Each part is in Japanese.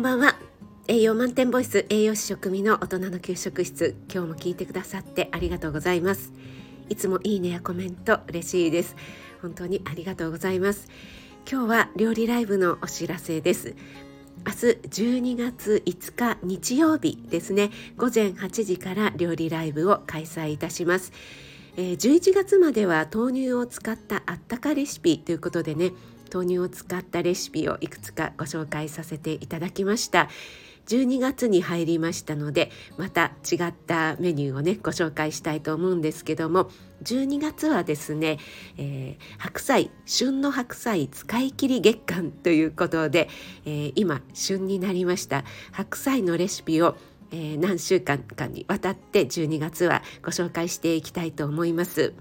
んばんは。栄養満点ボイス栄養士食味の大人の給食室。今日も聞いてくださってありがとうございます。いつもいいねやコメント嬉しいです。本当にありがとうございます。今日は料理ライブのお知らせです。明日12月5日日曜日ですね。午前8時から料理ライブを開催いたします、11月までは豆乳を使ったあったかレシピということでね豆乳を使ったレシピをいくつかご紹介させていただきました12月に入りましたのでまた違ったメニューをねご紹介したいと思うんですけども12月はですね、えー、白菜旬の白菜使い切り月間ということで、えー、今旬になりました白菜のレシピをえー、何週間かにわたって12月はご紹介していきたいと思います。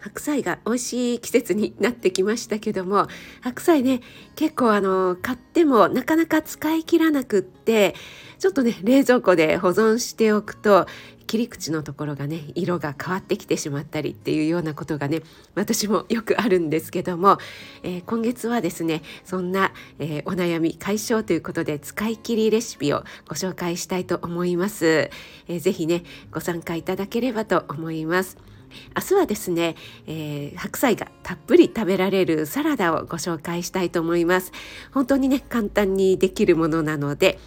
白菜が美味しい季節になってきましたけども白菜ね結構あの買ってもなかなか使い切らなくってちょっとね冷蔵庫で保存しておくと切り口のところがね色が変わってきてしまったりっていうようなことがね私もよくあるんですけども、えー、今月はですねそんな、えー、お悩み解消ということで使い切りレシピをご紹介したいと思います、えー、ぜねご参加いただければと思います。明日はですね、えー、白菜がたっぷり食べられるサラダをご紹介したいと思います。本当にね簡単にできるものなので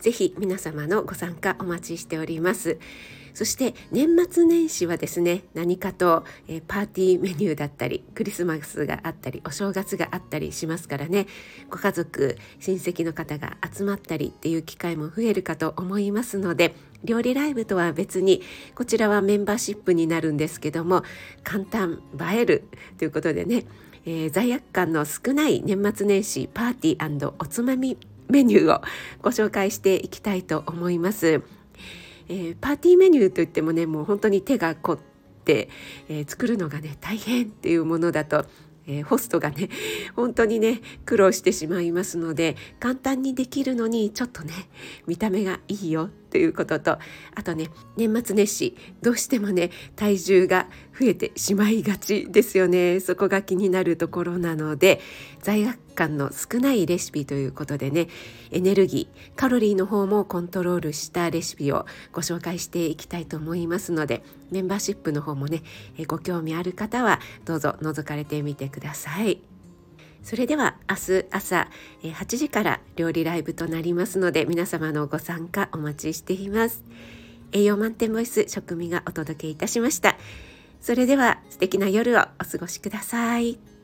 ぜひ皆様のご参加お待ちしております。そして年末年始はですね何かと、えー、パーティーメニューだったりクリスマスがあったりお正月があったりしますからね。ご家族親戚の方が集まったりっていう機会も増えるかと思いますので料理ライブとは別にこちらはメンバーシップになるんですけども簡単映えるということでね、えー、罪悪感の少ない年末年始パーティーおつまみメニューをご紹介していきたいと思います。えー、パーティーメニューといってもねもう本当に手が凝って、えー、作るのがね大変っていうものだとえー、ホストがね本当にね苦労してしまいますので簡単にできるのにちょっとね見た目がいいよということとあとね年末年始どうしてもね体重が増えてしまいがちですよねそこが気になるところなので罪悪感の少ないレシピということでねエネルギーカロリーの方もコントロールしたレシピをご紹介していきたいと思いますのでメンバーシップの方もねご興味ある方はどうぞ覗かれてみてください。それでは明日朝8時から料理ライブとなりますので皆様のご参加お待ちしています。栄養満点ボイス食味がお届けいたしました。それでは素敵な夜をお過ごしください。